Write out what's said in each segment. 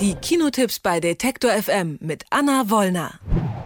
Die Kinotipps bei Detektor FM mit Anna Wollner.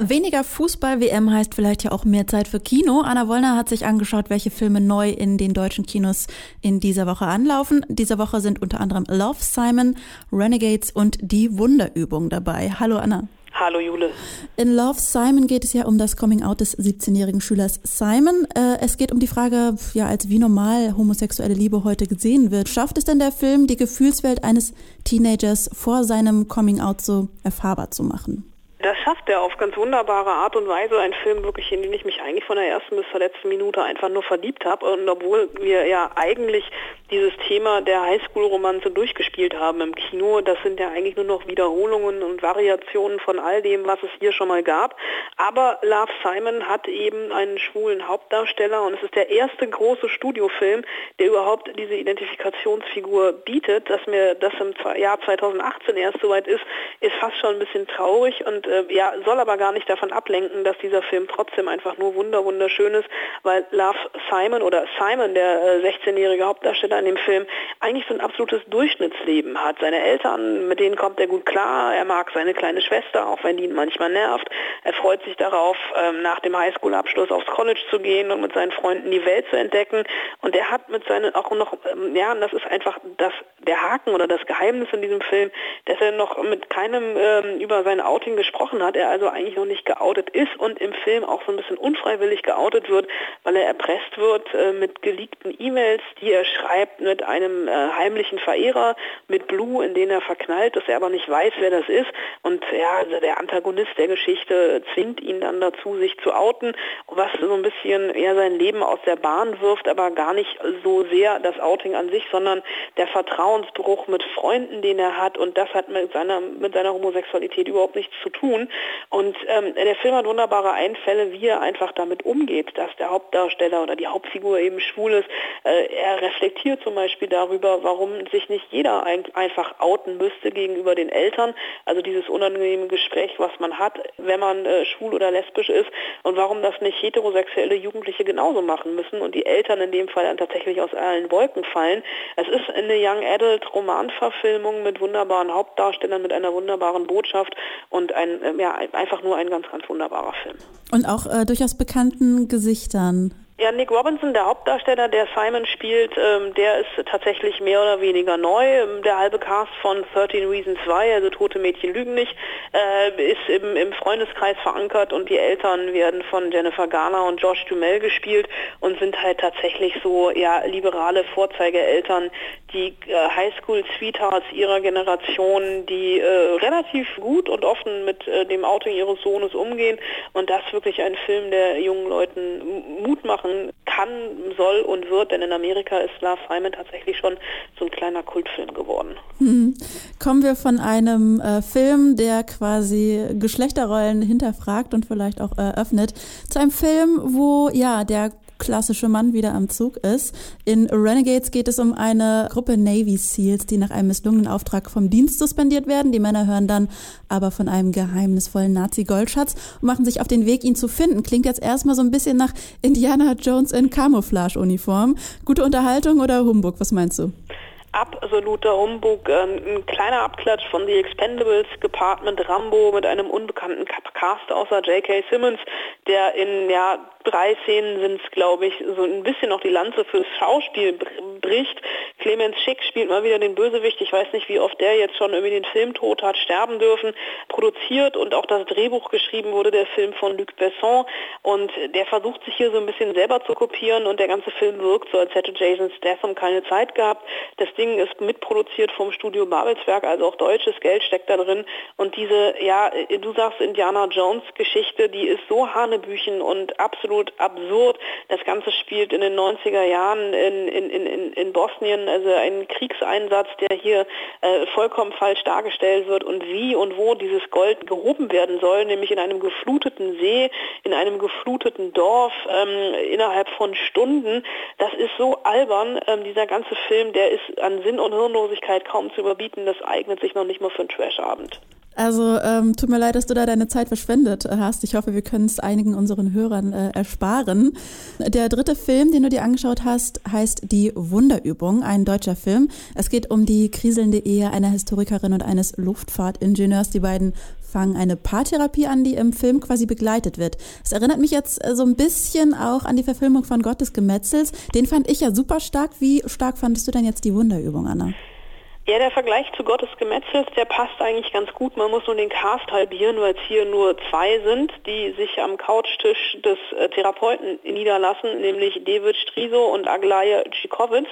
Weniger Fußball-WM heißt vielleicht ja auch mehr Zeit für Kino. Anna Wollner hat sich angeschaut, welche Filme neu in den deutschen Kinos in dieser Woche anlaufen. Diese Woche sind unter anderem Love Simon, Renegades und Die Wunderübung dabei. Hallo Anna. Hallo Jule. In Love Simon geht es ja um das Coming-out des 17-jährigen Schülers Simon. Äh, es geht um die Frage, ja, als wie normal homosexuelle Liebe heute gesehen wird. Schafft es denn der Film, die Gefühlswelt eines Teenagers vor seinem Coming-out so erfahrbar zu machen? Das schafft er auf ganz wunderbare Art und Weise. Ein Film wirklich, in den ich mich eigentlich von der ersten bis zur letzten Minute einfach nur verliebt habe. Und obwohl wir ja eigentlich dieses Thema der Highschool-Romanze durchgespielt haben im Kino, das sind ja eigentlich nur noch Wiederholungen und Variationen von all dem, was es hier schon mal gab. Aber Love Simon hat eben einen schwulen Hauptdarsteller und es ist der erste große Studiofilm, der überhaupt diese Identifikationsfigur bietet. Dass mir das im Jahr 2018 erst soweit ist, ist fast schon ein bisschen traurig und äh, ja, soll aber gar nicht davon ablenken, dass dieser Film trotzdem einfach nur wunder wunderschön ist, weil Love Simon oder Simon, der äh, 16-jährige Hauptdarsteller in dem Film, eigentlich so ein absolutes Durchschnittsleben hat. Seine Eltern, mit denen kommt er gut klar, er mag seine kleine Schwester, auch wenn die ihn manchmal nervt. Er freut sich darauf, ähm, nach dem Highschool-Abschluss aufs College zu gehen und mit seinen Freunden die Welt zu entdecken. Und er hat mit seinen auch noch, ähm, ja, das ist einfach das, der Haken oder das Geheimnis in diesem Film, dass er noch mit keinem ähm, über sein Outing gesprochen gesprochen hat, er also eigentlich noch nicht geoutet ist und im Film auch so ein bisschen unfreiwillig geoutet wird, weil er erpresst wird äh, mit geleakten E-Mails, die er schreibt mit einem äh, heimlichen Verehrer, mit Blue, in den er verknallt, dass er aber nicht weiß, wer das ist. Und ja, also der Antagonist der Geschichte zwingt ihn dann dazu, sich zu outen, was so ein bisschen eher sein Leben aus der Bahn wirft, aber gar nicht so sehr das Outing an sich, sondern der Vertrauensbruch mit Freunden, den er hat und das hat mit seiner, mit seiner Homosexualität überhaupt nichts zu tun tun. Und ähm, der Film hat wunderbare Einfälle, wie er einfach damit umgeht, dass der Hauptdarsteller oder die Hauptfigur eben schwul ist. Äh, er reflektiert zum Beispiel darüber, warum sich nicht jeder ein, einfach outen müsste gegenüber den Eltern. Also dieses unangenehme Gespräch, was man hat, wenn man äh, schwul oder lesbisch ist und warum das nicht heterosexuelle Jugendliche genauso machen müssen und die Eltern in dem Fall dann tatsächlich aus allen Wolken fallen. Es ist eine Young Adult Romanverfilmung mit wunderbaren Hauptdarstellern, mit einer wunderbaren Botschaft und ein ja, einfach nur ein ganz, ganz wunderbarer Film. Und auch äh, durchaus bekannten Gesichtern. Ja, Nick Robinson, der Hauptdarsteller, der Simon spielt, ähm, der ist tatsächlich mehr oder weniger neu. Ähm, der halbe Cast von 13 Reasons Why, also Tote Mädchen lügen nicht, äh, ist im, im, Freundeskreis verankert und die Eltern werden von Jennifer Garner und Josh Dumel gespielt und sind halt tatsächlich so ja, liberale Vorzeigeeltern, die äh, Highschool-Sweethearts ihrer Generation, die äh, relativ gut und offen mit äh, dem Outing ihres Sohnes umgehen und das wirklich ein Film, der jungen Leuten Mut macht machen kann, soll und wird, denn in Amerika ist Love Simon tatsächlich schon so ein kleiner Kultfilm geworden. Hm. Kommen wir von einem äh, Film, der quasi Geschlechterrollen hinterfragt und vielleicht auch eröffnet, zu einem Film, wo ja der klassische Mann wieder am Zug ist. In Renegades geht es um eine Gruppe Navy SEALs, die nach einem misslungenen Auftrag vom Dienst suspendiert werden. Die Männer hören dann aber von einem geheimnisvollen Nazi-Goldschatz und machen sich auf den Weg, ihn zu finden. Klingt jetzt erstmal so ein bisschen nach Indiana Jones in Camouflage-Uniform. Gute Unterhaltung oder Humbug? Was meinst du? Absoluter Humbug, ähm, ein kleiner Abklatsch von The Expendables gepaart mit Rambo mit einem unbekannten Cast außer J.K. Simmons, der in ja drei Szenen sind es, glaube ich, so ein bisschen noch die Lanze fürs Schauspiel bricht. Clemens Schick spielt mal wieder den Bösewicht. Ich weiß nicht, wie oft der jetzt schon irgendwie den Filmtod hat sterben dürfen. Produziert und auch das Drehbuch geschrieben wurde der Film von Luc Besson. Und der versucht sich hier so ein bisschen selber zu kopieren und der ganze Film wirkt so, als hätte Jason Statham keine Zeit gehabt. Das Ding ist mitproduziert vom Studio Babelsberg, also auch deutsches Geld steckt da drin. Und diese, ja, du sagst Indiana Jones Geschichte, die ist so hanebüchen und absolut absolut absurd. Das Ganze spielt in den 90er Jahren in, in, in, in Bosnien, also ein Kriegseinsatz, der hier äh, vollkommen falsch dargestellt wird und wie und wo dieses Gold gehoben werden soll, nämlich in einem gefluteten See, in einem gefluteten Dorf ähm, innerhalb von Stunden. Das ist so albern, ähm, dieser ganze Film, der ist an Sinn und Hirnlosigkeit kaum zu überbieten, das eignet sich noch nicht mal für einen Trashabend. Also ähm, tut mir leid, dass du da deine Zeit verschwendet hast. Ich hoffe, wir können es einigen unseren Hörern äh, ersparen. Der dritte Film, den du dir angeschaut hast, heißt Die Wunderübung, ein deutscher Film. Es geht um die kriselnde Ehe einer Historikerin und eines Luftfahrtingenieurs. Die beiden fangen eine Paartherapie an, die im Film quasi begleitet wird. Es erinnert mich jetzt äh, so ein bisschen auch an die Verfilmung von Gottes Gemetzels. Den fand ich ja super stark. Wie stark fandest du denn jetzt die Wunderübung, Anna? Ja, der Vergleich zu Gottes Gemetzels, der passt eigentlich ganz gut. Man muss nur den Cast halbieren, weil es hier nur zwei sind, die sich am Couchtisch des äh, Therapeuten niederlassen, nämlich David Striso und Aglaje Tschikowitz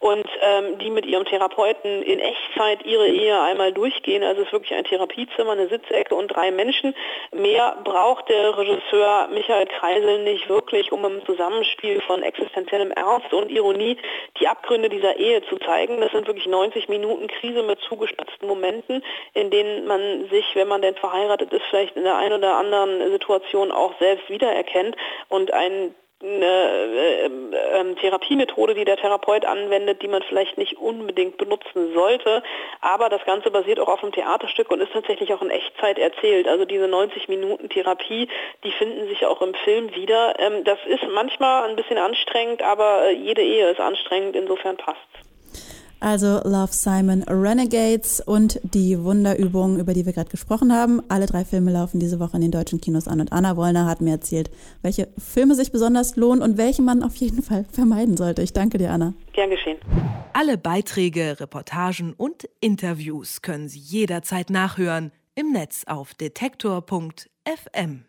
und ähm, die mit ihrem Therapeuten in Echtzeit ihre Ehe einmal durchgehen. Also es ist wirklich ein Therapiezimmer, eine Sitzecke und drei Menschen. Mehr braucht der Regisseur Michael Kreisel nicht wirklich, um im Zusammenspiel von existenziellem Ernst und Ironie die Abgründe dieser Ehe zu zeigen. Das sind wirklich 90 Minuten Minuten Krise mit zugespitzten Momenten, in denen man sich, wenn man denn verheiratet ist, vielleicht in der einen oder anderen Situation auch selbst wiedererkennt und ein eine äh, äh, Therapiemethode, die der Therapeut anwendet, die man vielleicht nicht unbedingt benutzen sollte. Aber das Ganze basiert auch auf einem Theaterstück und ist tatsächlich auch in Echtzeit erzählt. Also diese 90 Minuten Therapie, die finden sich auch im Film wieder. Ähm, das ist manchmal ein bisschen anstrengend, aber äh, jede Ehe ist anstrengend, insofern passt also Love Simon Renegades und die Wunderübung, über die wir gerade gesprochen haben. Alle drei Filme laufen diese Woche in den deutschen Kinos an und Anna Wollner hat mir erzählt, welche Filme sich besonders lohnen und welche man auf jeden Fall vermeiden sollte. Ich danke dir, Anna. Gern geschehen. Alle Beiträge, Reportagen und Interviews können Sie jederzeit nachhören im Netz auf detektor.fm.